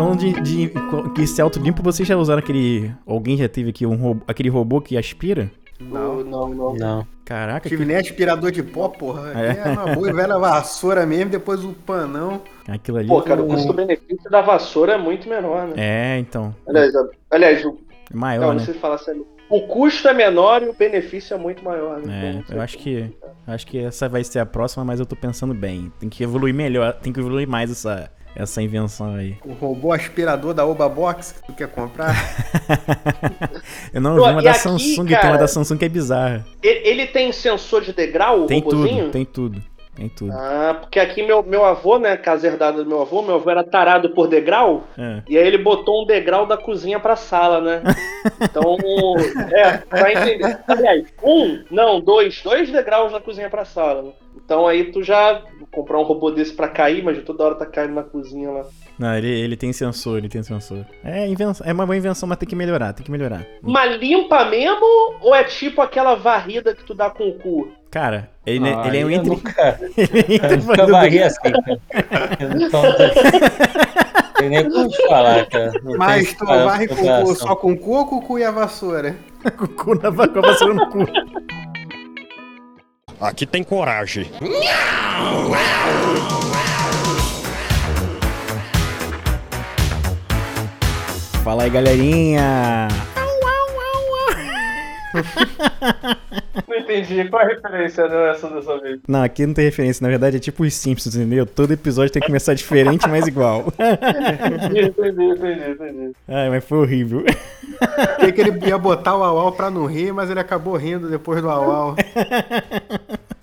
Falando de, de que se autolimpa, vocês já usaram aquele. Alguém já teve aqui um robô, aquele robô que aspira? Não, não, não. Não. Caraca, Tive que... nem aspirador de pó, porra. É. É, uma boa e velha vassoura mesmo, depois o panão. aquilo ali. Pô, cara, o custo-benefício da vassoura é muito menor, né? É, então. Aliás, aliás o, É maior, não, né? você fala sério. O custo é menor e o benefício é muito maior, né? É, Então, eu acho que acho que essa vai ser a próxima, mas eu tô pensando bem. Tem que evoluir melhor, tem que evoluir mais essa, essa invenção aí. O robô aspirador da Oba Box que tu quer comprar. Eu não Pô, vi uma da aqui, Samsung, tem uma cara? da Samsung que é bizarra. Ele, ele tem sensor de degrau, o Tem tudo, tem tudo, tem tudo. Ah, porque aqui meu, meu avô, né, casa herdada do meu avô, meu avô era tarado por degrau, É. e aí ele botou um degrau da cozinha pra sala, né? Então, é, vai entender. Aliás, um, não, dois, dois degraus da cozinha pra sala. né? Então aí tu já comprar um robô desse pra cair, mas toda hora tá caindo na cozinha lá. Não, ele, ele tem sensor, ele tem sensor. É, invenção, é uma boa invenção, mas tem que melhorar, tem que melhorar. Mas limpa mesmo ou é tipo aquela varrida que tu dá com o cu? Cara, ele, Ah, ele é um entre. nunca, ele é entre eu nunca varri assim, cara. Eu não tô- Tem nem como te falar, cara. Não Mas tu varre com o cu, só com o cu ou com o cu e a vassoura? com o cu na va- com a vassoura no cu. Aqui tem coragem. Fala aí, galerinha! Não entendi. Qual a referência dessa dessa vez? Não, aqui não tem referência, na verdade é tipo os Simpsons, entendeu? Todo episódio tem que começar diferente, mas igual. Entendi, entendi, entendi, entendi. Ai, mas foi horrível. Achei que ele ia botar o au pra não rir, mas ele acabou rindo depois do au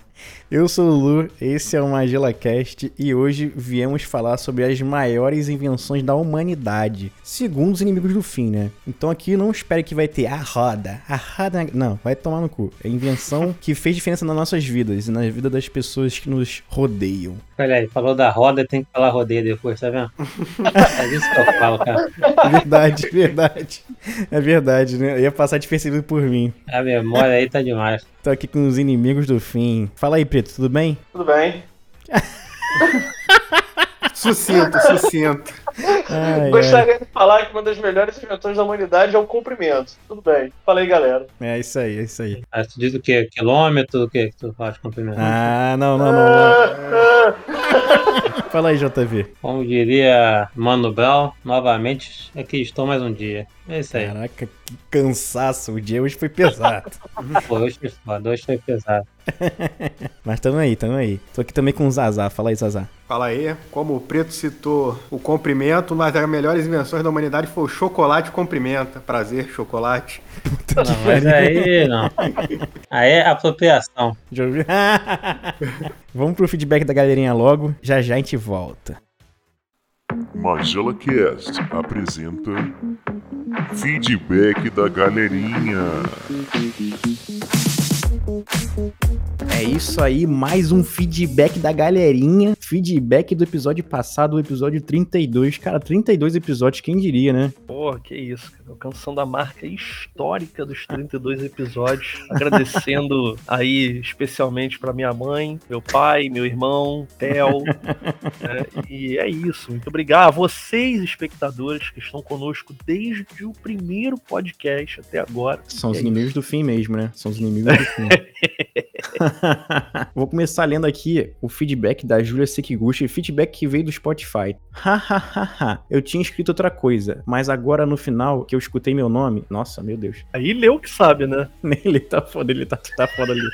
Eu sou o Lu, esse é o MagelaCast e hoje viemos falar sobre as maiores invenções da humanidade, segundo os inimigos do fim, né? Então aqui não espere que vai ter a roda, a roda... Não, vai tomar no cu. É invenção que fez diferença nas nossas vidas e na vida das pessoas que nos rodeiam. Olha aí, falou da roda, tem que falar rodeio depois, tá vendo? É isso que eu falo, cara. Verdade, verdade. É verdade, né? Ia passar despercebido por mim. A memória aí tá demais. Tô aqui com os inimigos do fim. Fala aí, Preto, tudo bem? Tudo bem. Sucinto, sucinto. Ai, ai. Gostaria de falar que uma das melhores invenções da humanidade é o comprimento. Tudo bem. Falei, galera. É isso aí, é isso aí. Aí tu diz o quê? Quilômetro? O que que tu faz comprimento? Ah, não, não, não. não. Ah, Fala aí, JV. Como diria Mano Brown, novamente, aqui estou mais um dia. É isso aí. Caraca, que cansaço. O dia hoje foi pesado. Pô, hoje foi foda, hoje foi pesado. Mas tamo aí, tamo aí. Tô aqui também com o Zazá. Fala aí, Zazá. Fala aí, como o Preto citou o comprimento, uma das melhores invenções da humanidade foi o chocolate comprimenta. Prazer, chocolate. Não, mas aí não. Aí é apropriação. Vamos pro feedback da galerinha logo. Já já a gente volta. Magela Cast apresenta Feedback da Galerinha. É isso aí, mais um feedback da galerinha. Feedback do episódio passado, o episódio 32. Cara, 32 episódios, quem diria, né? Porra, que isso, cara. Alcançando a marca histórica dos 32 episódios. Agradecendo aí especialmente pra minha mãe, meu pai, meu irmão, Theo. né? E é isso. Muito obrigado a vocês, espectadores, que estão conosco desde o primeiro podcast até agora. São os É inimigos do fim mesmo, né? São os inimigos do fim. Vou começar lendo aqui o feedback da Julia Sekiguchi, feedback que veio do Spotify. Hahaha, eu tinha escrito outra coisa, mas agora no final que eu escutei meu nome, nossa, meu Deus. Aí leu que sabe, né? Ele tá foda, ele tá, tá foda ali.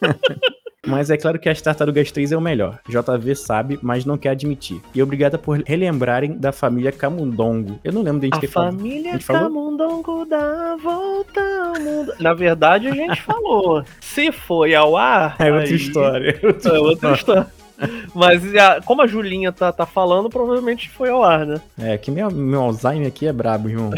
Mas é claro que as Tartarugas 3 é o melhor. JV sabe, mas não quer admitir. E obrigada por relembrarem da família Camundongo. Eu não lembro de a gente A ter falado. família A falou? Camundongo dá volta ao mundo. Na verdade, a gente falou. Se foi ao ar. É outra aí- história. É outra história. Mas a- como a Julinha tá, tá falando, provavelmente foi ao ar, né? É, que meu, meu Alzheimer aqui é brabo, irmão.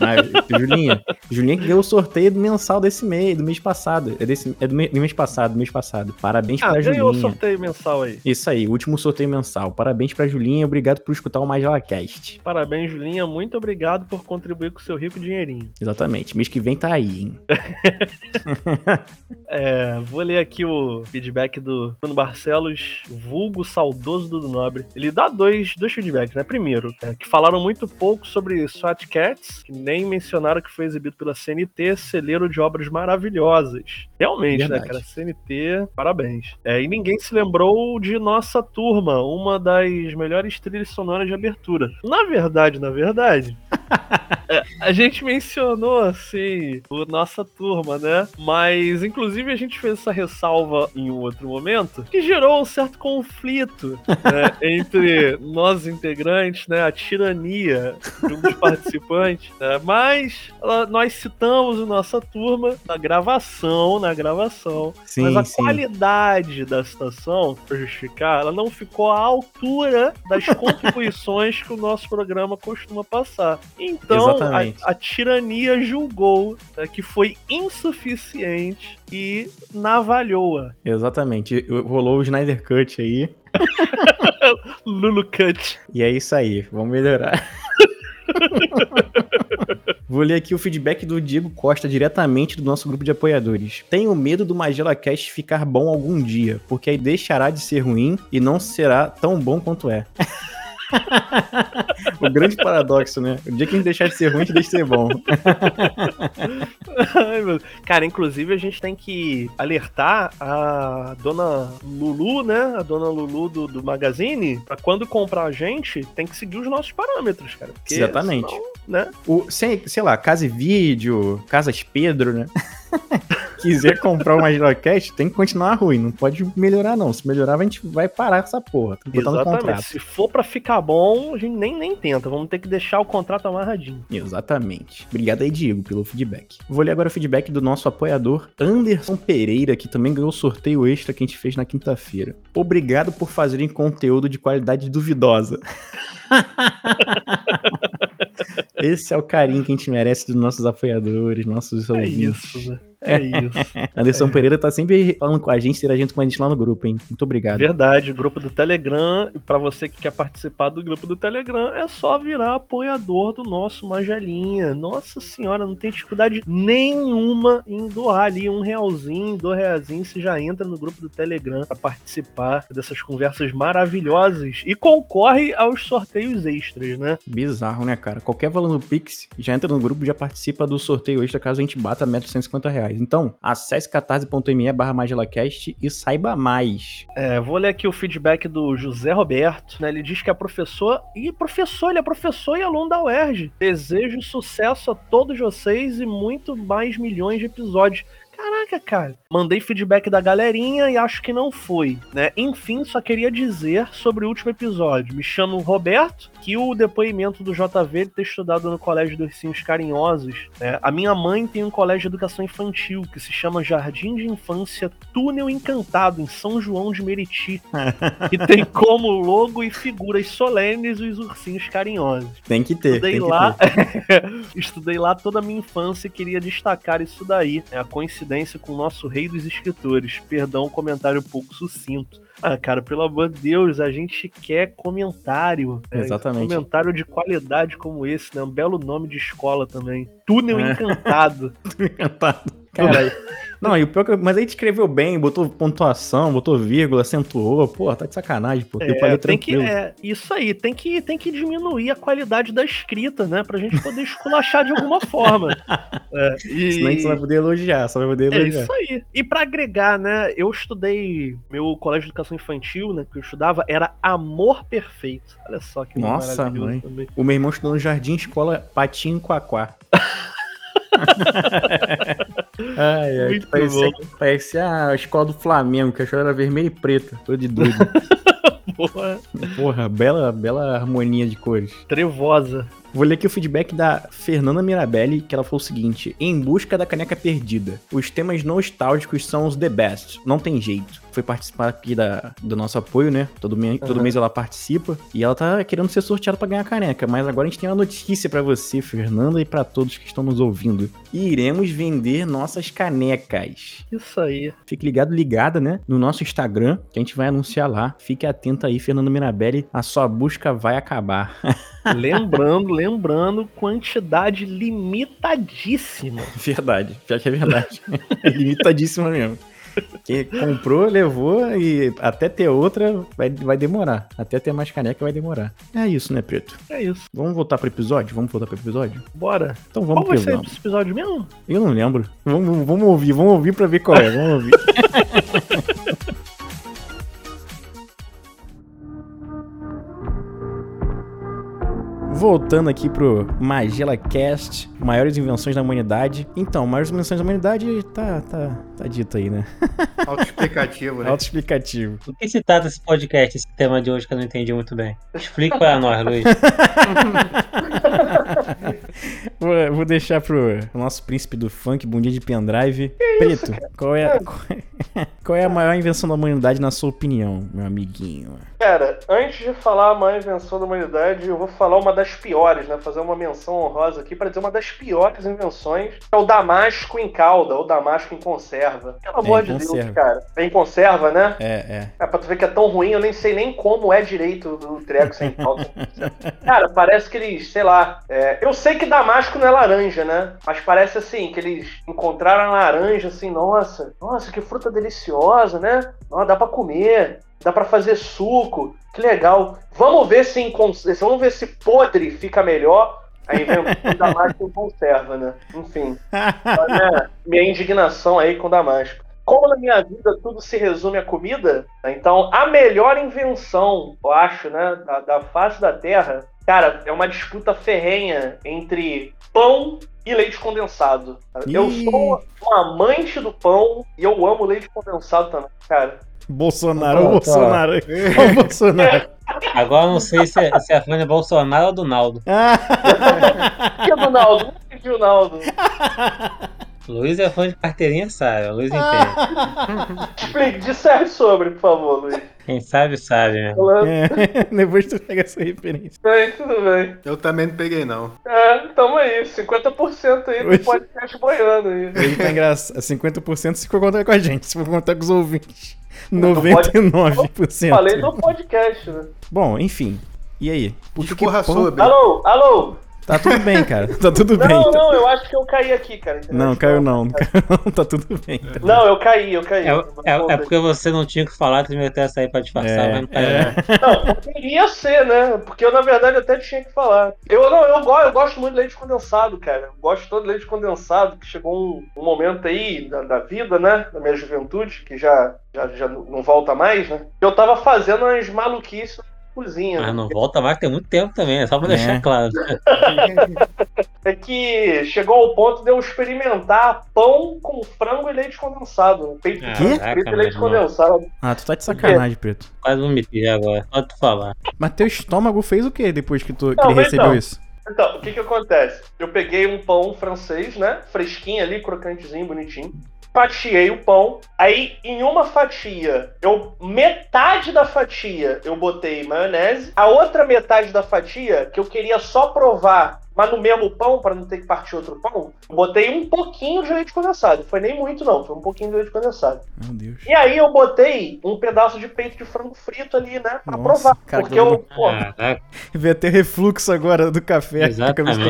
Ah, Julinha, Julinha que ganhou o sorteio mensal desse mês, do mês passado. É, desse, é do, mês passado, do mês passado. Parabéns Ah, pra ganhou o Julinha. sorteio mensal aí. Isso aí, último sorteio mensal. Parabéns pra Julinha, obrigado por escutar o Magela Cast. Parabéns, Julinha. Muito obrigado por contribuir com o seu rico dinheirinho. Exatamente, mês que vem tá aí, hein? É, vou ler aqui o feedback do Bruno Barcelos, vulgo saudoso do Nobre. Ele dá dois, dois feedbacks, né? Primeiro, é, que falaram muito pouco sobre SWAT Cats, que nem mencionaram que foi exibido pela CNT, celeiro de obras maravilhosas. Realmente, Verdade. né, cara? CNT, parabéns. É, e ninguém se lembrou de Nossa Turma, uma das melhores trilhas sonoras de abertura. Na verdade, na verdade, a gente mencionou, assim, o Nossa Turma, né? Mas, inclusive, a gente fez essa ressalva em um outro momento, que gerou um certo conflito né, entre nós integrantes, né? A tirania de um dos participantes, né? Mas ela- nós citamos o Nossa Turma na gravação, na gravação. Sim, Mas a sim. qualidade da citação, pra justificar, ela não ficou à altura das contribuições que o nosso programa costuma passar. Então, a, a tirania julgou né, que foi insuficiente e navalhou-a. Exatamente. Rolou o Snyder Cut aí. Lulu Cut. E é isso aí, vamos melhorar. Vou ler aqui o feedback do Diego Costa, diretamente do nosso grupo de apoiadores. Tenho medo do Magela Cast ficar bom algum dia, porque aí deixará de ser ruim e não será tão bom quanto é. o grande paradoxo, né? O dia que a gente deixar de ser ruim, a gente deixa de ser bom. Ai, meu- Cara, inclusive a gente tem que alertar a dona Lulu, né? A dona Lulu do, do Magazine, pra quando comprar a gente, tem que seguir os nossos parâmetros, cara. Exatamente. senão, né? O, sei, sei lá, Casa e Vídeo, Casas Pedro, né? Quiser comprar o Magela Cast, tem que continuar ruim, não pode melhorar não. Se melhorar, a gente vai parar essa porra. Exatamente. Se for pra ficar bom, a gente nem, nem tenta. Vamos ter que deixar o contrato amarradinho. Exatamente. Obrigado aí, Diego, pelo feedback. Vou ler agora o feedback do nosso apoiador, Anderson Pereira, que também ganhou o sorteio extra que a gente fez na quinta-feira. Obrigado por fazerem conteúdo de qualidade duvidosa. Esse é o carinho que a gente merece dos nossos apoiadores, nossos É ouvintes. isso, né? É isso. Anderson Pereira tá sempre falando com a gente, interagindo com a gente lá no grupo, hein? Muito obrigado. Verdade, o grupo do Telegram. E pra você que quer participar do grupo do Telegram, é só virar apoiador do nosso Magelinha. Nossa senhora, não tem dificuldade nenhuma em doar ali um realzinho, dois realzinhos. Você já entra no grupo do Telegram pra participar dessas conversas maravilhosas e concorre aos sorteios extras, né? Bizarro, né, cara? Qualquer valor no Pix, já entra no grupo, já participa do sorteio extra caso a gente bata a meta de 150 reais. Então, acesse catarse.me barra magelacast e saiba mais. É, vou ler aqui o feedback do José Roberto, né? Ele diz que é professor e professor, ele é professor e aluno da UERJ. Desejo sucesso a todos vocês e muito mais milhões de episódios. Caraca, cara. Mandei feedback da galerinha e acho que não foi, né? Enfim, só queria dizer sobre o último episódio. Me chamo Roberto, que o depoimento do JV ter estudado no Colégio dos Ursinhos Carinhosos. né? A minha mãe tem um colégio de educação infantil que se chama Jardim de Infância Túnel Encantado, em São João de Meriti. e tem como logo e figuras solenes os ursinhos carinhosos. Tem que ter. Estudei tem que lá, ter. estudei lá toda a minha infância e queria destacar isso daí. É a coincidência com o nosso rei dos escritores. Perdão, um comentário pouco sucinto. Ah, cara, pelo amor de Deus, a gente quer comentário. né? Exatamente. Comentário de qualidade como esse, né? Um belo nome de escola também. Túnel É. Encantado. Encantado. Caralho. Não, e o pior que. Mas aí escreveu bem, botou pontuação, botou vírgula, acentuou. Pô, tá de sacanagem, pô. É, tem que, é, isso aí, tem que, tem que diminuir a qualidade da escrita, né? Pra gente poder esculachar de alguma forma. É, e... Senão a gente só vai poder elogiar, só vai poder É elogiar. isso aí. E pra agregar, né? Eu estudei meu colégio de educação infantil, né? Que eu estudava, era Amor Perfeito. Olha só que Nossa, maravilhoso mãe. também. O meu irmão estudou no Jardim Escola Patinho Quaquá. ai, ai, Muito parecia, parecia a escola do Flamengo, que a escola era vermelha e preta, todo de doido. Porra, Porra, bela, bela harmonia de cores. trevosa. Vou ler aqui o feedback da Fernanda Mirabelli, que ela falou o seguinte: Em busca da caneca perdida. Os temas nostálgicos são os the best. Não tem jeito. Foi participar aqui da, do nosso apoio, né? Todo, me- todo mês ela participa. E ela tá querendo ser sorteada pra ganhar a caneca. Mas agora a gente tem uma notícia pra você, Fernanda, e pra todos que estão nos ouvindo. Iremos vender nossas canecas. Isso aí. Fique ligado, ligada, né? No nosso Instagram, que a gente vai anunciar lá. Fique atento aí, Fernando Mirabelli. A sua busca vai acabar. Lembrando, lembrando, quantidade limitadíssima. verdade. Pior que é verdade. é limitadíssima mesmo. Quem comprou, levou e até ter outra vai, vai demorar. Até ter mais caneca vai demorar. É isso, né, Preto? É isso. Vamos voltar pro episódio? Vamos voltar pro episódio? Bora. Então vamos Qual vai ser esse episódio mesmo? Eu não lembro. Vamos, vamos ouvir, vamos ouvir pra ver qual é. Vamos ouvir. Voltando aqui pro Magela Cast, maiores invenções da humanidade. Então, maiores invenções da humanidade tá, tá, tá dito aí, né? Autoexplicativo, né? Autoexplicativo. Do que se trata esse podcast, esse tema de hoje que eu não entendi muito bem? Explica pra nós, Luiz. Vou, vou deixar pro nosso príncipe do funk, bundinha de pendrive. Preto, qual é, qual é, qual é a maior invenção da humanidade na sua opinião, meu amiguinho? Cara, antes de falar a maior invenção da humanidade, eu vou falar uma das piores, né? Fazer uma menção honrosa aqui para dizer uma das piores invenções. É o damasco em calda, ou damasco em conserva. Pelo amor em de conserva. Deus, cara. É em conserva, né? É, é. É pra tu ver que é tão ruim, eu nem sei nem como é direito do treco sem calda. Cara, parece que eles, sei lá. é, eu sei que damasco não é laranja, né? Mas parece assim, que eles encontraram a laranja assim, nossa, nossa, que fruta deliciosa, né? Ó, dá pra comer, dá pra fazer suco, que legal. Vamos ver se vamos ver se podre fica melhor. A invenção do damasco conserva, né? Enfim. Olha minha indignação aí com Damasco. Como na minha vida tudo se resume à comida, né, então a melhor invenção, eu acho, né, da, da face da Terra, cara, é uma disputa ferrenha entre pão e leite condensado. Eu sou um amante do pão e eu amo leite condensado também, cara. Bolsonaro, Tá, o Bolsonaro. Ó o Bolsonaro. Agora eu não sei se é, se é fã de Bolsonaro ou do Naldo. Que é Ronaldo? Não entendi o Ronaldo. Luiz é fã de carteirinha, sabe? O Luiz entende. Explique, disserve sobre, por favor, Luiz. Quem sabe, sabe, né? É, depois tu pega essa referência. bem, tudo bem. Eu também não peguei, não. É, tamo aí, 50% aí Hoje- do podcast boiando aí. Ele tá engraçado. 50% se for contar com a gente, se for contar com os ouvintes. Não pode- 99%. Falei no podcast, né? Bom, enfim. E aí? Por que que Discorra pão- sobre. Alô, alô! Tá tudo bem, cara. Tá tudo bem. Não, não, eu acho que eu caí aqui, cara. entendeu? Não, caiu não. Não caiu não. Tá tudo bem. Tá Não, eu caí, eu caí. É, é, é porque você não tinha o que falar, tu essa aí pra disfarçar, É, mas não caiu, é. não. Não, porque ia ser, né? Porque eu, na verdade, até tinha que falar. Eu, não, eu, go- eu gosto muito de leite condensado, cara. Eu gosto todo de leite condensado, que chegou um, um momento aí da, da vida, né? Da minha juventude, que já, já, já não volta mais, né? Eu tava fazendo umas maluquices cozinha. Mas não volta mais, tem muito tempo também, é só pra É. deixar claro. É que chegou ao ponto de eu experimentar pão com frango e leite condensado. Peito de Ah, frango frito e leite irmão. condensado. Ah, tu tá de sacanagem, Preto. Quase vomitei agora, só tu falar. Mas teu estômago fez o que depois que, tu, que Não, ele mas recebeu então. isso? Então, o que que acontece? Eu peguei um pão francês, né? Fresquinho ali, crocantezinho, bonitinho. Fatiei o pão. Aí, em uma fatia, eu metade da fatia eu botei maionese. A outra metade da fatia, que eu queria só provar, mas no mesmo pão, para não ter que partir outro pão, eu botei um pouquinho de leite condensado. Foi nem muito, não. Foi um pouquinho de leite condensado. Meu Deus. E aí eu botei um pedaço de peito de frango frito ali, né? Pra Nossa, provar. cara, porque eu, pô, Caraca, Veio até refluxo agora do café que eu Exatamente.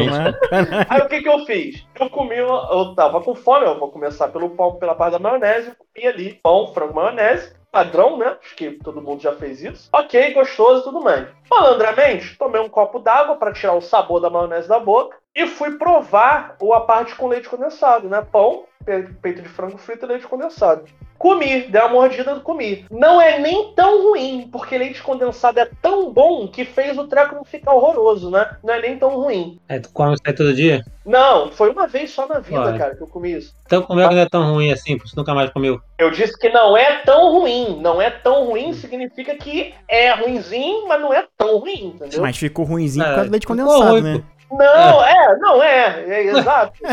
Aí o que que eu fiz? Eu comi, eu tava com fome, eu vou começar pelo pão, pela parte da maionese, eu comi ali pão, frango, maionese, padrão, né? Acho que todo mundo já fez isso. Ok, gostoso tudo mais. Malandramente, tomei um copo d'água pra tirar o sabor da maionese da boca e fui provar o a parte com leite condensado, né? Pão, pe- peito de frango frito e leite condensado. Comi, dei uma mordida e comi. Não é nem tão ruim, porque leite condensado é tão bom que fez o treco não ficar horroroso, né? Não é nem tão ruim. aí tu come isso aí todo dia? Não, foi uma vez só na vida, Olha. cara, que eu comi isso. Então como é que não é tão ruim assim, porque você nunca mais comeu? Eu disse que não é tão ruim. Não é tão ruim significa que é ruinzinho, mas não é tão ruim, entendeu? Mas ficou ruimzinho por É, causa do leite condensado, ruim, né? pô. Não, é, não é, é exato. né?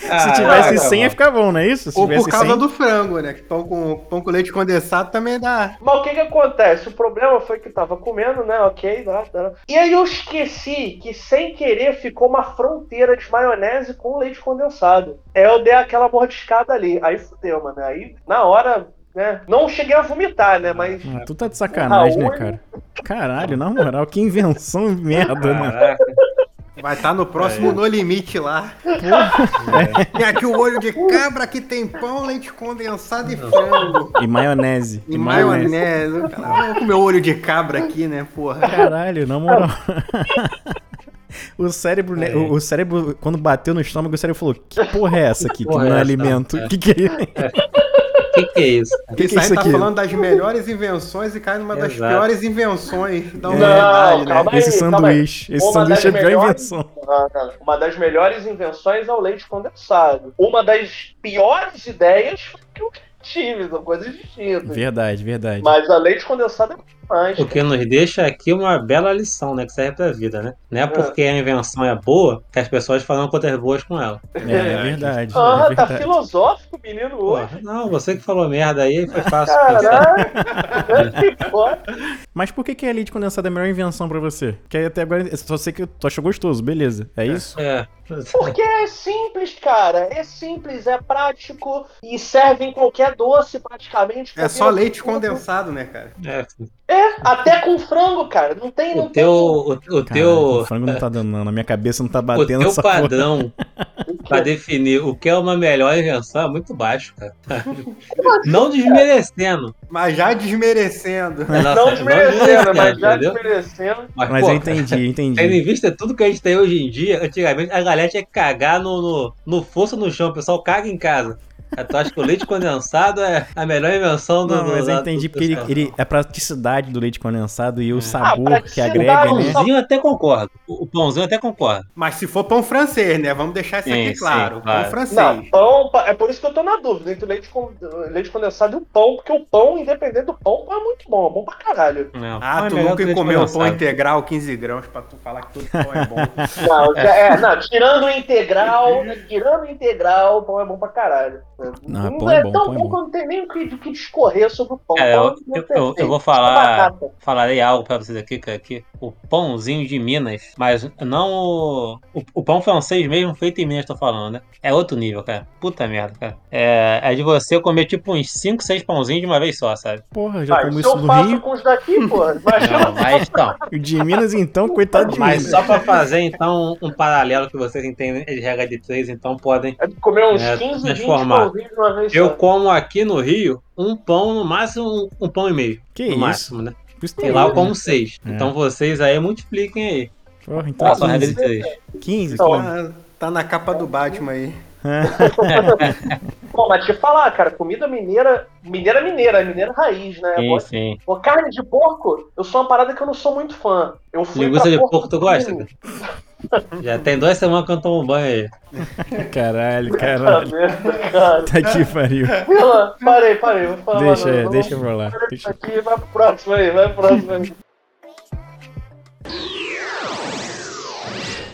Se tivesse 100 ia ficar bom, não é isso? Se Ou por causa 100... do frango, né? Que pão com, pão com leite condensado também dá. Mas o que que acontece? O problema foi que eu tava comendo, né? Ok, dá, dá. E aí eu esqueci que sem querer ficou uma fronteira de maionese com leite condensado. Aí eu dei aquela mordiscada ali. Aí fudeu, mano. Aí, na hora, né? Não cheguei a vomitar, né? Mas. Ah, tu tá de sacanagem, né, cara? Caralho, na moral, que invenção merda, né? Vai estar no próximo No Limite lá. Tem aqui o olho de cabra, aqui tem pão, leite condensado e frango. E maionese. E maionese. Cara, Vamos comer o olho de cabra aqui, né, porra? Caralho, na moral. O cérebro, né, o, o cérebro, quando bateu no estômago, o cérebro falou: Que porra é essa aqui? Que Porra não é é essa? alimento? É. Que que é isso? O que, que é isso? que que Isso é isso tá aqui? falando das melhores invenções e cai numa das Exato. piores invenções da Não, humanidade, né? calma aí, Esse sanduíche. Esse Uma sanduíche das é melhores- invenção. Ah, tá. Uma das melhores invenções é o leite condensado. Uma das piores ideias foi que eu tive, são coisas distintas. Verdade, verdade. Mas a leite condensado é mais. O que nos deixa aqui uma bela lição, né? Que serve pra vida, né? Não é porque a invenção é boa que as pessoas falam coisas boas com ela. É, é verdade. Ah, é tá verdade. filosófico menino hoje. Não, você que falou merda aí, foi fácil. Caralho! que foda. Mas por que, que a leite condensada é a melhor invenção pra você? Que aí até agora só sei que tu achou gostoso, beleza. É isso? É. Porque é simples, cara. É simples, é prático e serve em qualquer doce praticamente. É só leite tudo. condensado, né, cara? é. É, até com frango, cara. Não tem, não O teu. O, o Cara, teu. o frango não tá dando, não. Na minha cabeça não tá O batendo teu essa porra. padrão pra definir o que é uma melhor invenção é muito baixo, cara. Não desmerecendo. Mas já desmerecendo. Nossa, Não desmerecendo, mas já desmerecendo. Mas, Mas pô, eu entendi, Tendo entendi. em vista tudo que a gente tem hoje em dia, antigamente a galera tinha que cagar no, no, no fosso no chão, o pessoal caga em casa. Tu acha que o leite condensado é a melhor invenção do Não, mas eu entendi porque ele, ele é a praticidade do leite condensado e o Ah, sabor que praticidade, agrega, O né? pãozinho eu até concordo. O pãozinho eu até concordo. Mas se for pão francês, né? Vamos deixar isso Sim, aqui sim, claro. claro. Pão francês. Não, pão, é por isso que eu tô na dúvida entre o leite, leite condensado e o pão, porque o pão, independente do pão, é muito bom, é bom pra caralho. Não, Ah, é tu que nunca comeu pão integral 15 grãos pra tu falar que todo pão é bom. Não, é, não, tirando o integral, tirando o integral, o pão é bom pra caralho. Não, pão é bom, tão pão é bom bom. que eu não tenho nem o que, o que discorrer sobre o pão. É, Pão eu, é eu, eu- eu vou falar, falarei algo pra vocês aqui, que aqui o pãozinho de Minas, mas não o, o, o pão francês mesmo feito em Minas, tô falando, né? É outro nível, cara. Puta merda, cara. É, é de você comer tipo uns 5, 6 pãozinhos de uma vez só, sabe? Porra, já Ah, como isso no Rio. com os daqui, pô. Imagina. Não, mas então. O de Minas, então, coitado de Mas Minas. só pra fazer então um paralelo que vocês entendem de regra de três, então podem. É de comer uns É, 15, 20 transformar. Uma vez Eu só. como aqui no Rio um pão, no máximo um, um pão e meio. Que no isso? máximo, né? Isso E lá eu né? como seis. É. Então vocês aí multipliquem aí. Porra, então Façam a regra de 15. três. 15, Então, pô. Tá, tá na capa do Batman aí. Pô, mas te falar, cara, comida mineira. Mineira mineira, mineira raiz, né? Sim, sim. Pô, carne de porco, eu sou uma parada que eu não sou muito fã. Eu fui Linguiça de Porto porco, tu gosta? Já tem duas semanas que eu não tomo banho aí. Caralho, caralho. cara? Tá aqui, pariu. Parei, parei, vou falar Deixa, mais não. deixa pra lá. Deixa- aqui, vai pro próximo aí, vai pro próximo aí.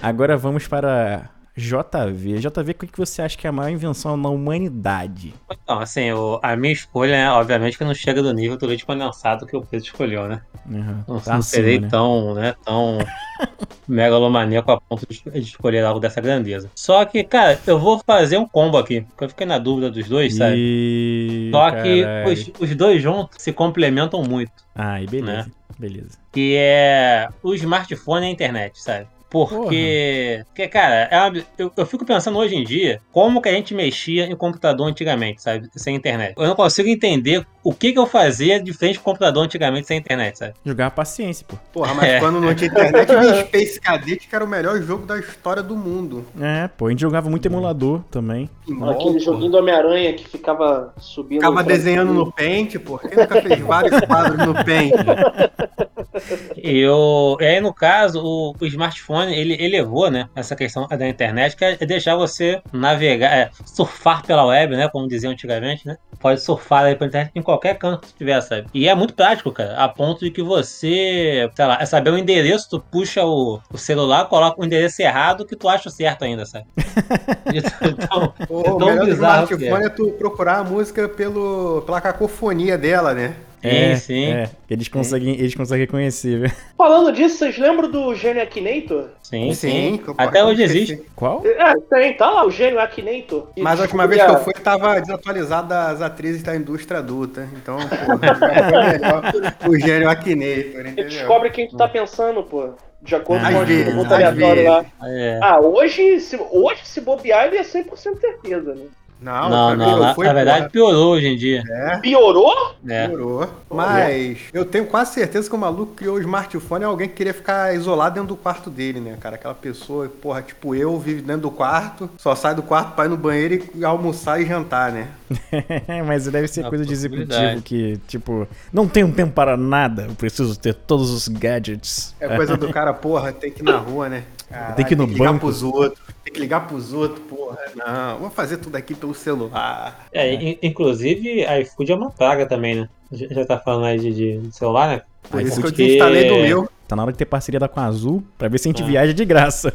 Agora vamos para JV. JV, o que que você acha que é a maior invenção na humanidade? Então, assim, o- a minha escolha, né, obviamente, que não chega do nível do leite condensado que o Pedro escolheu, né? Uhum, Não, tá não serei né? tão, né, tão megalomaníaco a ponto de de escolher algo dessa grandeza. Só que, cara, eu vou fazer um combo aqui, porque eu fiquei na dúvida dos dois, sabe? E... Só que caralho. os, os dois juntos se complementam muito, Ai, beleza. né? Beleza. que é o smartphone e a internet, sabe? Porque, porque cara, é uma- eu, eu fico pensando hoje em dia como que a gente mexia em computador antigamente, sabe? Sem internet. Eu não consigo entender o que, que eu fazia de frente com computador antigamente sem internet, sabe? Jogar paciência, pô. Porra, mas É. quando não tinha internet, vinha Space Cadet, que era o melhor jogo da história do mundo. É, pô, a gente jogava muito emulador também. Aquele pô. joguinho do Homem-Aranha que ficava subindo. Ficava desenhando no Paint, pô. Quem nunca fez vários quadros no Paint? E, eu, e aí, no caso, o, o smartphone smartphone, ele elevou, né, essa questão da internet, que é deixar você navegar, é, surfar pela web, né, como diziam antigamente, né? Pode surfar aí pela internet em qualquer canto que tiver, sabe? E é muito prático, cara, a ponto de que você, sei lá, é saber o endereço, tu puxa o, o celular, coloca o endereço errado que tu acha certo ainda, sabe? então, O é tão melhor do bizarro que é. smartphone é tu procurar a música pelo, pela cacofonia dela, né? É, sim. é. Eles conseguem, eles conseguem reconhecer, viu? Falando disso, vocês lembram do Gênio Akinator? Sim, sim. claro, Até hoje esqueci. existe. Qual? É, tem, tá lá, o Gênio Akinator. Mas a última vez que eu fui, tava desatualizado das atrizes da indústria adulta. Então, melhor o gênio Akinator, entendeu? descobre quem tu tá pensando, pô. De acordo com perguntas às aleatórias lá. É. Ah, hoje se, hoje, se bobear, ele é 100% certeza, né? Não, Não, não, na, na verdade piorou hoje em dia. É, Piorou? É. piorou. Mas eu tenho quase certeza que o maluco criou o smartphone é alguém que queria ficar isolado dentro do quarto dele, né, cara? Aquela pessoa, porra, tipo eu, vive dentro do quarto, só sai do quarto pra ir no banheiro e almoçar e jantar, né? Mas deve ser Uma coisa de executivo que, tipo, não tenho tempo para nada, eu preciso ter todos os gadgets. É coisa do cara, porra, tem que ir na rua, né? Caralho, Tem que ir no ligar banco. pros outros. Tem que ligar pros outros, porra. Não, vou fazer tudo aqui pelo celular. É, in- inclusive, iFood é uma praga também, né? Já tá falando aí de, de celular, né? Por isso que eu desinstalei do meu. Tá na hora de ter parceria da com a Azul pra ver se a gente Ah. viaja de graça.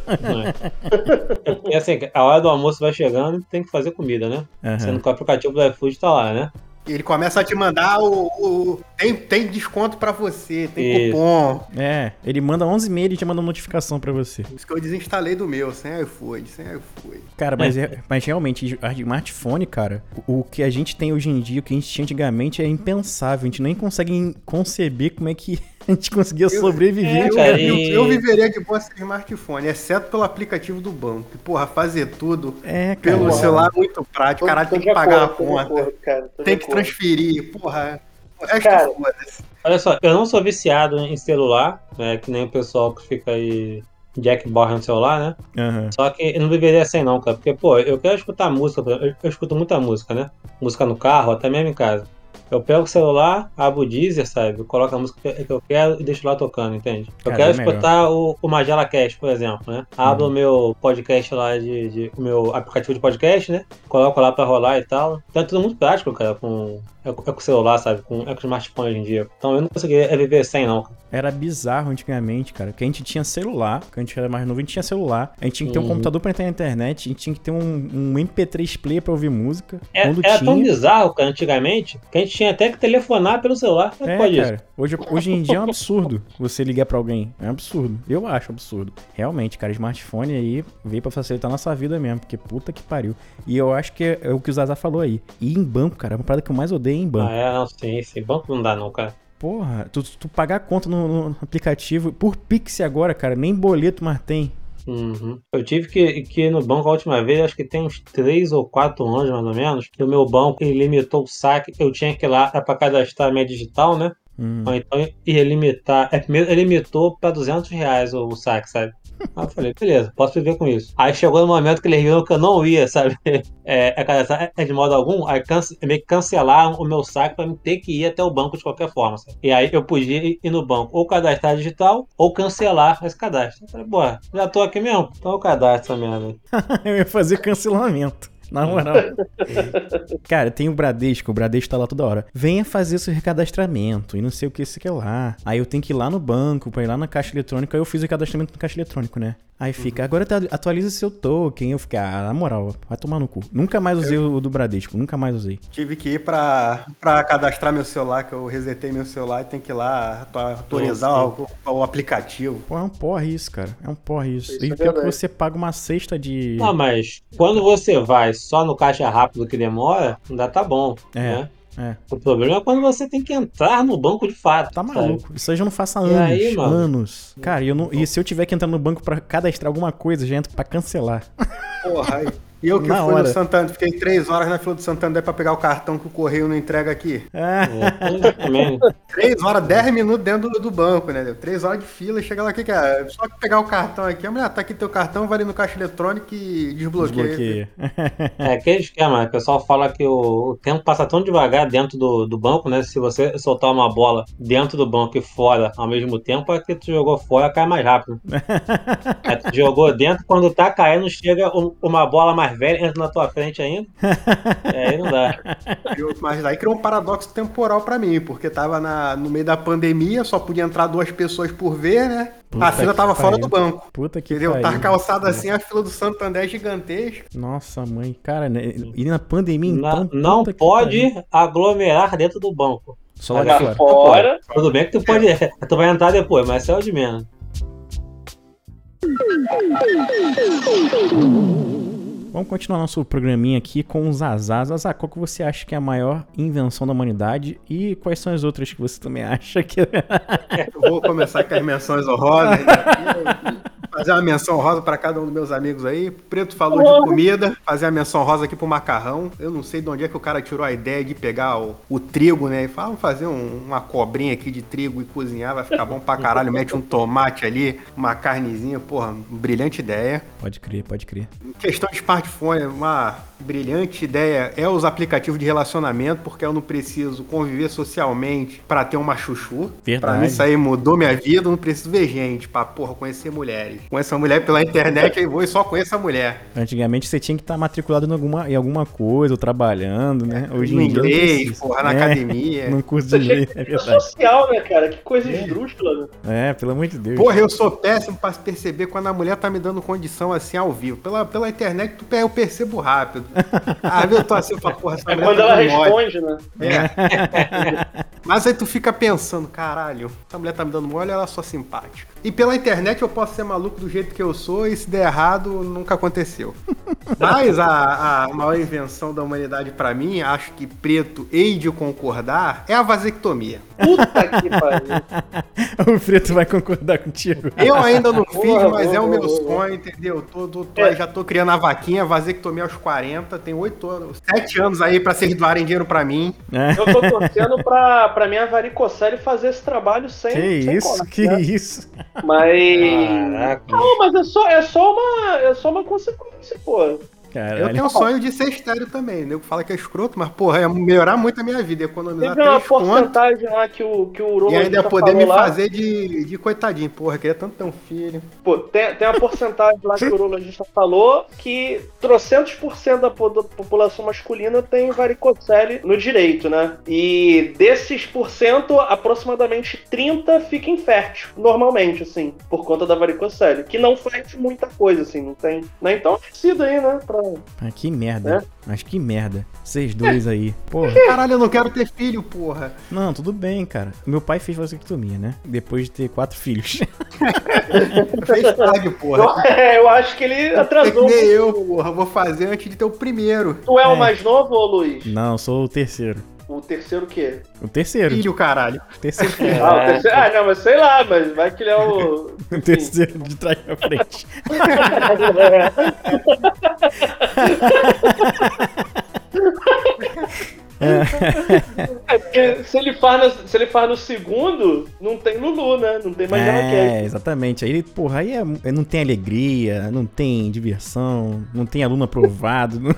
É porque assim, a hora do almoço vai chegando e tem que fazer comida, né? Aham. Sendo que o aplicativo do iFood tá lá, né? Ele começa a te mandar o. o- tem, tem desconto pra você, tem Isso. cupom. É, ele manda 11 e meia e te manda notificação pra você. Isso que eu desinstalei do meu, sem iFood, sem iFood. Cara, mas, é- mas realmente, a smartphone, cara, o, o que a gente tem hoje em dia, o que a gente tinha antigamente é impensável. A gente nem consegue conceber como é que a gente conseguia sobreviver. É, Eu, cara, eu, e- eu viveria de boa sem smartphone, exceto pelo aplicativo do banco. Que, porra, fazer tudo É, cara. pelo celular é muito prático. Caralho, Tô tem que pagar a acordo, de conta, acordo, cara, tem que acordo. transferir, porra. O resto Cara, foda-se. Olha só, eu não sou viciado em celular, né? Que nem o pessoal que fica aí Jack Borra no celular, né? Aham. Só que eu não viveria sem não, cara. Porque, pô, eu quero escutar música, eu, eu escuto muita música, né? Música no carro, até mesmo em casa. Eu pego o celular, abro o Deezer, sabe? Coloco a música que eu quero e deixo lá tocando, entende? Eu Cara, quero é escutar o, o Magela Cast, por exemplo, né? Abro o meu podcast lá de, de- o meu aplicativo de podcast, né? Coloco lá pra rolar e tal. Então é tudo muito prático, cara, com, é, com é com o celular, sabe? Com, é com o smartphone hoje em dia. Então eu não conseguiria viver sem, não. cara. Era bizarro antigamente, cara. Que a gente tinha celular, que a gente era mais novo, a gente tinha celular. A gente tinha que ter um Uhum. computador pra entrar na internet, a gente tinha que ter um, um MP3 player pra ouvir música. É, Quando era tinha. tão bizarro, cara, antigamente, que a gente tinha até que telefonar pelo celular. Como é É, pode isso? cara. Hoje, hoje em dia é um absurdo você ligar pra alguém. É um absurdo. Eu acho absurdo. Realmente, cara, smartphone aí veio pra facilitar a nossa vida mesmo, porque puta que pariu. E eu acho que é, é o que o Zaza falou aí. Ir em banco, cara, é uma parada que eu mais odeio ir em banco. Ah, é, não, sim, sim. Banco não dá, não, cara. Porra, tu, tu pagar a conta no, no aplicativo por Pix agora, cara, nem boleto mais tem. Uhum. Eu tive que, que ir no banco a última vez, acho que tem uns 3 ou 4 anos mais ou menos, que o meu banco limitou o saque. Eu tinha que ir lá para cadastrar minha digital, né? Hum. Então ia limitar. É, primeiro ele limitou para 200 reais o, o saque, sabe? Aí eu falei, beleza, posso viver com isso. Aí chegou no momento que eles viram que eu não ia, sabe? É, é, cadastrar- é de modo algum, aí cance, meio que cancelaram o meu saque pra eu ter que ir até o banco de qualquer forma, sabe? E aí eu podia ir no banco ou cadastrar digital ou cancelar esse cadastro. Eu falei, boa, já tô aqui mesmo, então eu cadastro essa merda. aí. eu ia fazer cancelamento. Na moral. Cara, tem o Bradesco, o Bradesco tá lá toda hora. Venha fazer seu recadastramento e não sei o que, isso que lá. Aí eu tenho que ir lá no banco, pra ir lá na caixa eletrônica. Aí eu fiz o cadastramento no caixa eletrônico, né? Aí fica, agora tá- atualiza seu token. Eu fiquei, ah, na moral, vai tomar no cu. Nunca mais usei o do Bradesco, nunca mais usei. Tive que ir pra, pra cadastrar meu celular, que eu resetei meu celular e tem que ir lá atu- atualizar o, o aplicativo. Pô, é um porre isso, cara. É um porre isso. Isso e é pior que você paga uma cesta de. Não, mas quando você vai só no caixa rápido que demora, ainda tá bom. É, né? É. O problema é quando você tem que entrar no banco de fato. Tá sabe? maluco. Isso aí eu já não faço há E anos. aí, mano? anos. Cara, e eu não, e se eu tiver que entrar no banco pra cadastrar alguma coisa, já entro pra cancelar. Porra, aí. E eu que Na fui hora. no Santander, fiquei três horas na fila do Santander pra pegar o cartão que o correio não entrega aqui. Ah, É. Três horas, dez minutos dentro do, do banco, né? Deu Três horas de fila, chega lá, o que, que é? Só que pegar o cartão aqui. A mulher, tá aqui teu cartão, vai ali no caixa eletrônico e desbloqueia. desbloqueia. É aquele esquema, o pessoal fala que o, o tempo passa tão devagar dentro do, do banco, né? Se você soltar uma bola dentro do banco e fora ao mesmo tempo, é que tu jogou fora, cai mais rápido. Aí tu jogou dentro, quando tá caindo, chega um- uma bola mais velha, entra na tua frente ainda. É, aí não dá. Mas aí criou um paradoxo temporal pra mim, porque tava na- no meio da pandemia, só podia entrar duas pessoas por vez, né? Puta a fila tava fora do banco. Puta que Entendeu? pariu. Tava calçada assim, a fila do Santander é gigantesca. Nossa, mãe. Cara, né? e na pandemia, Na- então. não puta que pode pariu. aglomerar dentro do banco. Só lá fora. Fora. Tudo bem que tu pode. Tu vai entrar depois, mas é o de menos. Vamos continuar nosso programinha aqui com os Zazá. Zazá, qual que você acha que é a maior invenção da humanidade? E quais são as outras que você também acha que é? Eu vou começar com as menções honrosas. Fazer uma menção rosa pra cada um dos meus amigos aí. Preto falou de comida, fazer a menção rosa aqui pro macarrão. Eu não sei de onde é que o cara tirou a ideia de pegar o, o trigo, né? E fala, vamos fazer um- uma cobrinha aqui de trigo e cozinhar, vai ficar bom pra caralho. Mete um tomate ali, uma carnezinha, porra, brilhante ideia. Pode crer, pode crer. Em questão de smartphone, uma brilhante ideia é os aplicativos de relacionamento, porque eu não preciso conviver socialmente pra ter uma chuchu. Verdade. Pra mim isso aí mudou minha vida, eu não preciso ver gente pra, porra, conhecer mulheres. Conheço a mulher pela internet, aí vou e só conheço a mulher. Antigamente você tinha que estar matriculado em alguma, em alguma coisa, ou trabalhando, né? Hoje no em dia. inglês, precisa. porra, na É, academia. Num curso de inglês, é verdade. social, né, cara? Que coisa esdrúxula, né? É, pelo amor de Deus. Porra, eu sou péssimo pra perceber quando a mulher tá me dando condição assim ao vivo. Pela, pela internet, tu, eu percebo rápido. Às vezes eu tô assim, eu falo, porra, essa É mulher quando tá ela mole. responde, né? É. Mas aí tu fica pensando, caralho, essa mulher tá me dando mole, ela é só simpática. E pela internet eu posso ser maluco do jeito que eu sou e se der errado, nunca aconteceu. Mas a, a maior invenção da humanidade pra mim, acho que preto hei de concordar, é a vasectomia. Puta que pariu. o Preto vai concordar contigo. Eu ainda não fiz, Boa, mas boa, é o meu sonho, entendeu? Tô, tô- tô- É. Já tô criando a vaquinha, vasectomia aos 40, tem 8 anos, 7 anos aí pra vocês doarem dinheiro pra mim. É. Eu tô torcendo pra, pra minha varicocele fazer esse trabalho sem. Que sem isso, que né? isso. Mas. Caraca. Não, mas é só, é só uma. É só uma consequência, pô. Caralho. Eu tenho o sonho de ser estéreo também. Nego fala que é escroto, mas, porra, é melhorar muito a minha vida, economizar Teve uma 3 contos porcentagem lá que o, que o e ainda poder me lá. fazer de, de coitadinho. Porra, queria tanto ter um filho. Pô, tem, tem uma porcentagem lá que o urologista falou que trocentos por cento da po- da população masculina tem varicocele no direito, né? E desses por cento, aproximadamente 30 fica infértil, normalmente, assim, por conta da varicocele. Que não faz muita coisa, assim, não tem. Né? Então, decida aí, né? Pra... Ah, que merda. Mas que merda. Vocês dois aí. Porra. Caralho, eu não quero ter filho, porra. Não, tudo bem, cara. Meu pai fez vasectomia, né? Depois de ter quatro filhos. Fez tarde, porra. Eu acho que ele É atrasou. nem eu, porra. Vou fazer antes de ter o primeiro. Tu é, É. o mais novo, ô Luiz? Não, eu sou o terceiro. O terceiro o quê? O terceiro. Filho, caralho. Terceiro filho. Ah, o terceiro... ah, não, mas sei lá, mas vai que ele é o. O terceiro de trás pra frente. É porque se ele, faz no, se ele faz no segundo, não tem Lulu, né? Não tem mais É, exatamente. Aí, porra, aí é- não tem alegria, não tem diversão, não tem aluno aprovado. não-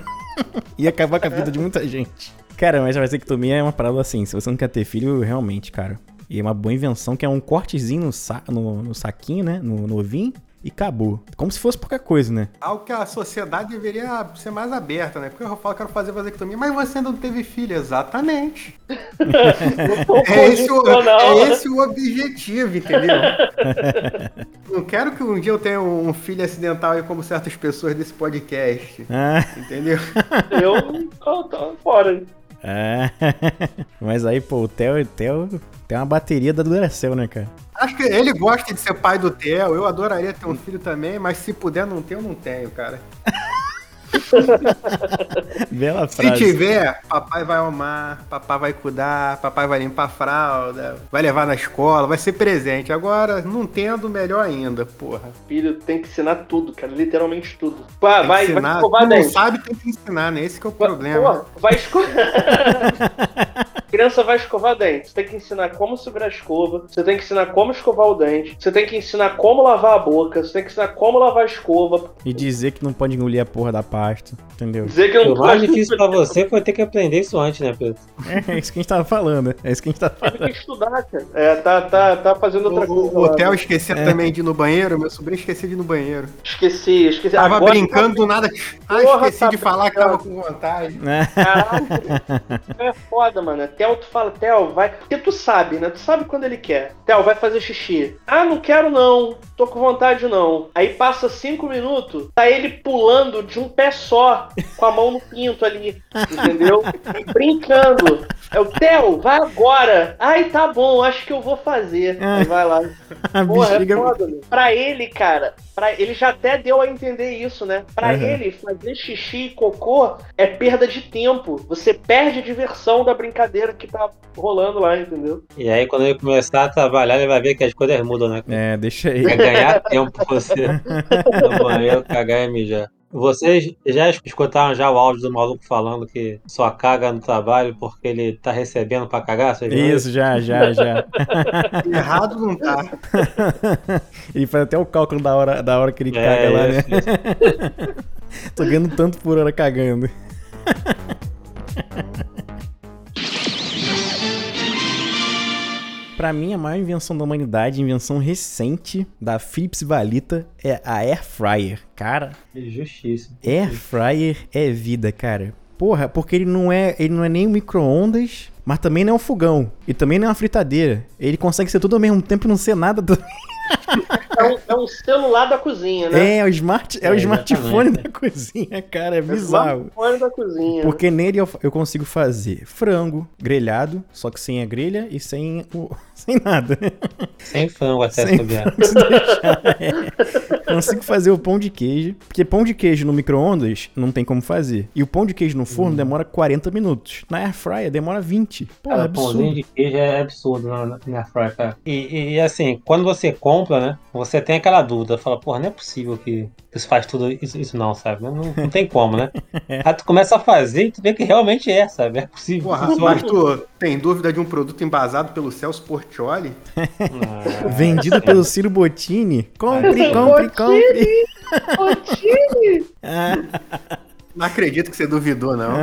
Ia acabar com a vida de muita gente. Cara, mas a vasectomia é uma parada assim, se você não quer ter filho, realmente, cara. E é uma boa invenção que é um cortezinho no, sa no, no saquinho, né? No, no ovinho. E acabou. Como se fosse pouca coisa, né? Algo que a sociedade deveria ser mais aberta, né? Porque eu falo que quero fazer vasectomia, mas você ainda não teve filho. Exatamente. É esse, o, é esse o objetivo, entendeu? não quero que um dia eu tenha um filho acidental aí como certas pessoas desse podcast. Ah, Entendeu? Eu tô, tô fora. Ah. Mas aí, pô, o Theo, o Theo tem uma bateria da Duracell, né, cara? Acho que ele gosta de ser pai do Theo. Eu adoraria ter um filho também, mas se puder não ter, eu não tenho, cara. Bela Se frase. tiver, papai vai amar, papai vai cuidar, papai vai limpar a fralda, vai levar na escola, vai ser presente. Agora, não tendo, melhor ainda, porra. Filho, tem que ensinar tudo, cara. Literalmente tudo. Pá, Tem vai, que vai ensinar. escovar não sabe, tem que ensinar, né? Esse que é o Pô, problema. vai escovar. Criança vai escovar dente. Você tem que ensinar como segurar a escova. Você tem que ensinar como escovar o dente. Você tem que ensinar como lavar a boca. Você tem que ensinar como lavar a escova. E dizer que não pode engolir a porra da pasta, entendeu? Dizer que não O mais difícil pra você foi ter que aprender isso antes, né, Pedro? É isso que a gente tava falando. É isso que a gente tava falando. Tem que estudar, cara. É, tá, tá, tá fazendo outra O, coisa. o lá. hotel esquecendo É. também de ir no banheiro, meu sobrinho esquecia de ir no banheiro. Esqueci, esqueci. Tava Agora- brincando do nada. Ah, Porra, esqueci de tá falar que tava brincando. com vontade. Caralho, é foda, mano. Theo, tu fala, Theo, vai. Porque tu sabe, né? Tu sabe quando ele quer. Theo, vai fazer xixi. Ah, não quero não. Tô com vontade não. Aí passa cinco minutos, tá ele pulando de um pé só, com a mão no pinto ali. Entendeu? E brincando. É o Theo, vai agora. Ai, tá bom, acho que eu vou fazer. Aí vai lá. A Porra, é bexiga. foda, meu. Pra ele, cara, pra, ele já até deu a entender isso, né? Pra Uhum. ele, fazer xixi e cocô é perda de tempo. Você perde a diversão da brincadeira que tá rolando lá, entendeu? E aí, quando ele começar a trabalhar, ele vai ver que as coisas mudam, né? É, deixa aí. Ganhar tempo você no banheiro, cagar e mijar. Vocês já escutaram já o áudio do maluco falando que só caga no trabalho porque ele tá recebendo pra cagar? Vocês Isso, já, já, já. Errado não tá. Ele faz até o cálculo da hora, da hora que ele É, caga lá, isso, né? isso. Tô ganhando tanto por hora cagando. Pra mim, a maior invenção da humanidade, invenção recente da Philips Valita, é a Air Fryer. Cara, Justiça. Air Fryer é vida, cara. Porra, porque ele não é, ele não é nem um micro-ondas, mas também não é um fogão. E também não é uma fritadeira. Ele consegue ser tudo ao mesmo tempo e não ser nada. Do... É um, é um celular da cozinha, né? É, é o, smart, é o É, smartphone exatamente. da cozinha, cara. É É o bizarro. smartphone da cozinha. Porque nele eu, eu consigo fazer frango grelhado, só que sem a grelha e sem o, sem nada. Sem frango até Sem frango, se deixar, é. Consigo fazer o pão de queijo, porque pão de queijo no micro-ondas não tem como fazer. E o pão de queijo no forno demora 40 minutos. Na air fryer demora 20. Pô, é Cara, pãozinho absurdo. de queijo é absurdo na, na, fry, cara. E, e- e, assim, quando você compra, né? Você tem aquela dúvida, fala, porra, não é possível que isso faz tudo isso, isso não, sabe? Não, não tem como, né? Aí tu começa a fazer e tu vê que realmente é, sabe? É possível. Porra, mas tu tem dúvida de um produto embasado pelo Celso Portioli? Ah, Vendido pelo Ciro Bottini. Compre, compre, compre. Não acredito que você duvidou, não.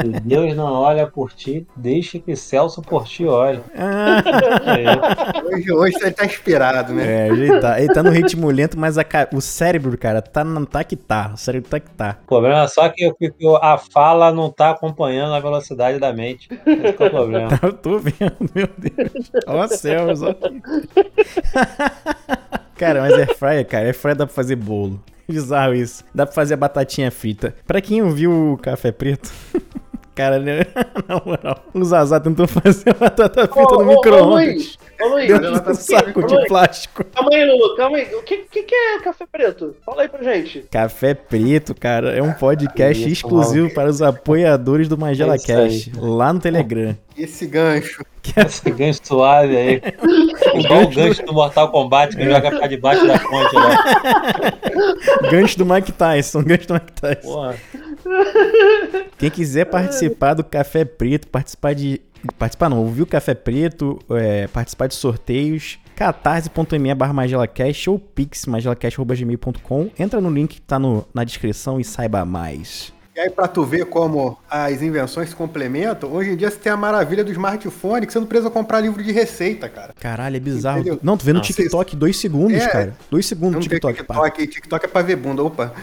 se Deus não olha por ti, deixa que Celso por ti olhe. É, Hoje, hoje ele tá inspirado, né? É, ele tá, ele tá no ritmo lento, mas a o cérebro, cara, tá, na- tá que tá. O cérebro tá que tá. o problema é só que, que a fala não tá acompanhando a velocidade da mente. Esse que é o problema. Eu tô vendo, meu Deus. Ó céus, ó. Cara, mas air fryer, cara, air fryer dá pra fazer bolo. Bizarro isso. Dá pra fazer a batatinha frita. Pra quem ouviu o café preto, cara, né? na moral, o Zazá tentou fazer a batata frita Ô, no ô, ô, micro-ondas. Luiz, ô, Luiz, Dentro saco Ô, de Luiz. plástico. calma aí, Lulu, calma aí. O que, que, que é café preto? Fala aí pra gente. Café Preto, cara, é um podcast exclusivo para os apoiadores do Magela É. Cast, lá no Telegram. Esse gancho. Esse gancho suave aí. Igual o gancho do Mortal Kombat que joga pra debaixo da ponte né? lá. Gancho do Mike Tyson, gancho do Mike Tyson. Porra. Quem quiser participar do Café Preto, participar de. Participar não, ouvir o Café Preto, é, participar de sorteios, catarse.me barra magelacast ou pix magelacast.gmail.com. Entra no link que tá no, na descrição e saiba mais. E aí, pra tu ver como as invenções se complementam, hoje em dia você tem a maravilha do smartphone que você não precisa comprar livro de receita, cara. Caralho, é bizarro. Entendeu? Não, tô vendo o Não, TikTok dois segundos, É. cara. Dois segundos no tem TikTok. pá. TikTok, TikTok é pra ver bunda, opa.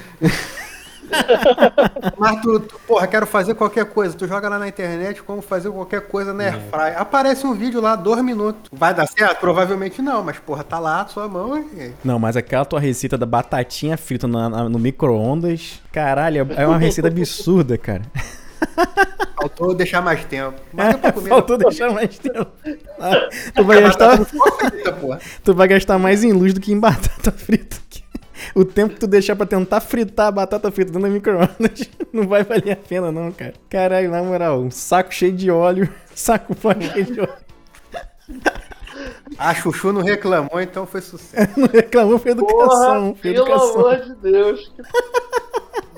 Mas tu, tu, porra, quero fazer qualquer coisa. Tu joga lá na internet como fazer qualquer coisa na Airfry. Aparece um vídeo lá, dois minutos. Vai dar certo? Provavelmente não, mas porra, tá lá a sua mão e... Não, mas aquela tua receita da batatinha frita na- na- no micro-ondas, caralho, é uma receita absurda, cara. Faltou deixar mais tempo. Mas pra comer. Faltou deixar mais tempo. Ah, tu, vai gastar, tu vai gastar mais em luz do que em batata frita. O tempo que tu deixar pra tentar fritar a batata frita dentro da micro-ondas não vai valer a pena, não, cara. Caralho, na moral, um saco cheio de óleo, saco forte cheio de óleo. A Chuchu não reclamou, então foi sucesso. Não reclamou, foi educação. Porra, foi pelo educação. amor de Deus.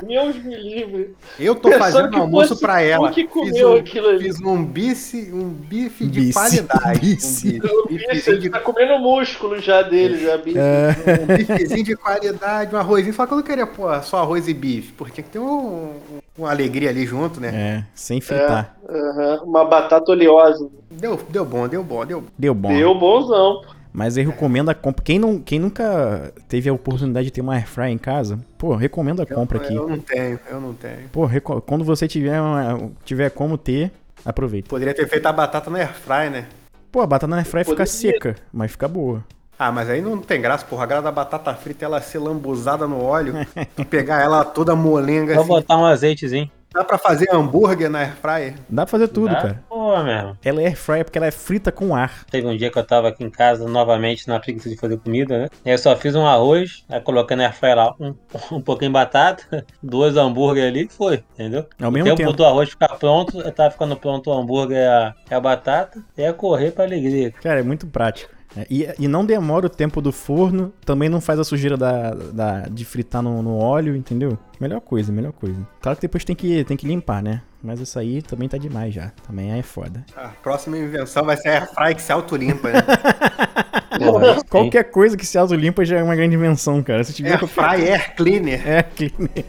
Deus me livre. Eu tô Pensando fazendo almoço tu ela. que fiz comeu um, aquilo ali. Fiz um bife, um bife de Bife, qualidade. bife. Um bifezinho ele de tá comendo músculo já dele, já, bicho. É. um bifezinho de qualidade, um arrozinho. Só que eu não queria pô, só arroz e bife, porque tinha que ter um, um- uma alegria ali junto, né? É, sem fritar. Aham, Uma batata oleosa. Deu, deu bom, deu bom, deu bom. Deu bom. Deu bonzão. Mas eu recomendo a compra. Quem, não, quem nunca teve a oportunidade de ter uma airfryer em casa, pô, recomendo a compra aqui. Eu não tenho, eu não tenho. Pô, quando você tiver, uma- tiver como ter, aproveita. Poderia ter feito a batata na airfry, né? Pô, a batata na airfryer fica seca, mas fica boa. Ah, mas aí não tem graça, porra. A graça da batata frita é ela ser lambuzada no óleo, tu pegar ela toda molenga Só assim. botar um azeitezinho. Dá pra fazer hambúrguer na airfryer? Dá pra fazer tudo, Dá? cara. Pô, mesmo. Ela é airfryer porque ela é frita com ar. Teve um dia que eu tava aqui em casa novamente na preguiça de fazer comida, né? E aí eu só fiz um arroz, aí coloquei na airfryer lá um, um pouquinho de batata, dois hambúrguer ali e foi, entendeu? Ao o mesmo tempo tempo. do arroz ficar pronto, eu tava ficando pronto o hambúrguer e a, a batata, e ia correr pra alegria. Cara, é muito prático. É, E, e não demora o tempo do forno, também não faz a sujeira da, da- de fritar no, no óleo, entendeu? Melhor coisa, melhor coisa. Claro que depois tem que, tem que limpar, né? Mas isso aí também tá demais já. Também é foda. A próxima invenção vai ser a airfryer que se autolimpa, né? Qualquer coisa que se auto-limpa já é uma grande invenção, cara. Se tiver qualquer... Airfryer Air Cleaner. É, cleaner.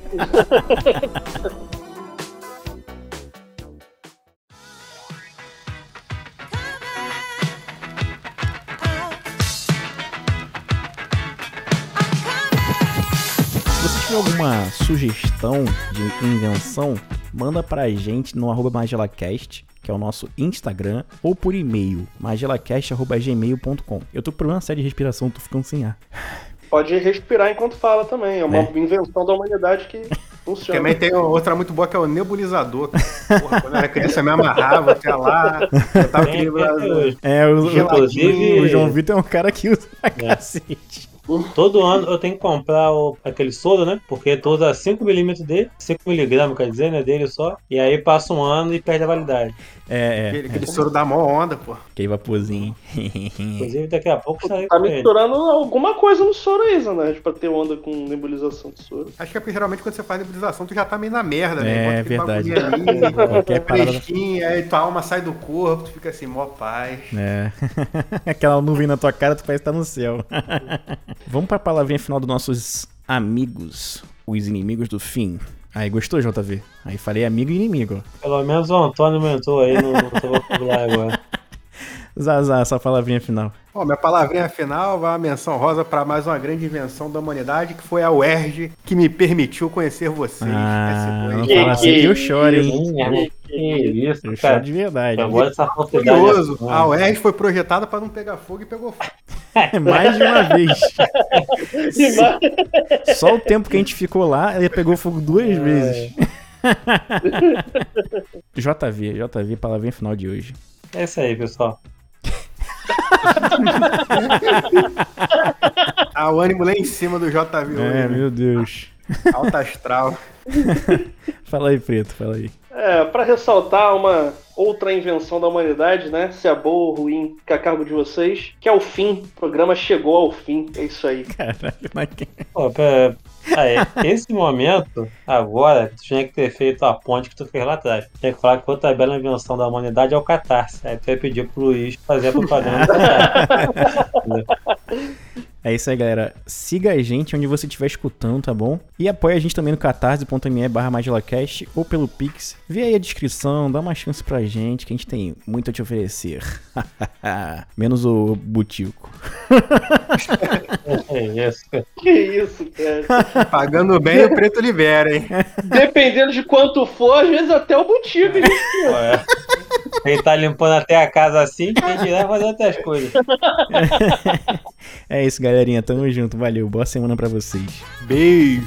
Se você tiver alguma sugestão de invenção, manda pra gente no arroba magelacast, que é o nosso Instagram, ou por e-mail, magelacast.gmail.com. Eu tô com problema sério de respiração, tô ficando sem ar. Pode respirar enquanto fala também. É uma É. invenção da humanidade que funciona. Também tem outra muito boa que é o nebulizador. Porra, quando eu era criança eu me amarrava até lá. Eu tava Tem aquele até hoje. É, o, Inclusive- o João Vitor é um cara que usa pra cacete. Todo ano eu tenho que comprar o- aquele soro, né? Porque tu usa 5mm dele, 5mg quer dizer, né? Dele só. E aí passa um ano e perde a validade. É, é. Aquele, aquele soro da mó onda, pô. Que vaporzinho. Inclusive daqui a pouco sai Tá com ele. misturando alguma coisa no soro aí, Zanete, pra ter onda com nebulização de soro. Acho que é porque geralmente quando você faz nebulização, tu já tá meio na merda, É, né? Bota aquele verdade. ali, Qualquer parada. fresquinho, aí tua alma sai do corpo, tu fica assim, mó paz. É. Aquela nuvem na tua cara, tu parece estar no céu. Vamos pra palavrinha final dos nossos amigos, os inimigos do fim. Aí, gostou, JV? Aí falei amigo e inimigo. Pelo menos o Antônio aumentou aí no, no vocabulário agora. Zazá, essa palavrinha final. Bom, minha palavrinha final vai uma menção rosa para mais uma grande invenção da humanidade, que foi a UERJ, que me permitiu conhecer vocês. Ah, não fala assim que eu choro, hein? É, que isso, Eu choro de verdade. Dessa falsidade. curioso. A UERJ foi projetada para não pegar fogo e pegou fogo. Mais de uma vez. Só o tempo que a gente ficou lá, ele pegou fogo duas vezes. JV, JV, palavrinha final de hoje. É isso aí, pessoal. Ah, o ânimo lá em cima do JV É, né? meu Deus. Alta astral. Fala aí, Preto, fala aí. É, pra ressaltar uma outra invenção da humanidade, né? Se é boa ou ruim, fica a cargo de vocês. Que é o fim. O programa chegou ao fim. É isso aí. Caralho, mas que- Pô, pera, aí, esse momento, agora, tu tinha que ter feito a ponte que tu fez lá atrás. Tinha que falar que outra bela invenção da humanidade é o Catarse. Aí tu ia pedir pro Luiz fazer a propaganda. É isso aí, galera. Siga a gente onde você estiver escutando, tá bom? E apoia a gente também no catarse.me barra magelacast ou pelo Pix. Vê aí a descrição, dá uma chance pra gente que a gente tem muito a te oferecer. Menos o butico. É isso. Que isso, cara. Pagando bem, o preto libera, hein? Dependendo de quanto for, às vezes até o? Pô, é. Quem tá limpando até a casa assim, quem dirá fazer outras coisas. É isso, galerinha. Tamo junto. Valeu. Boa semana pra vocês. Beijo.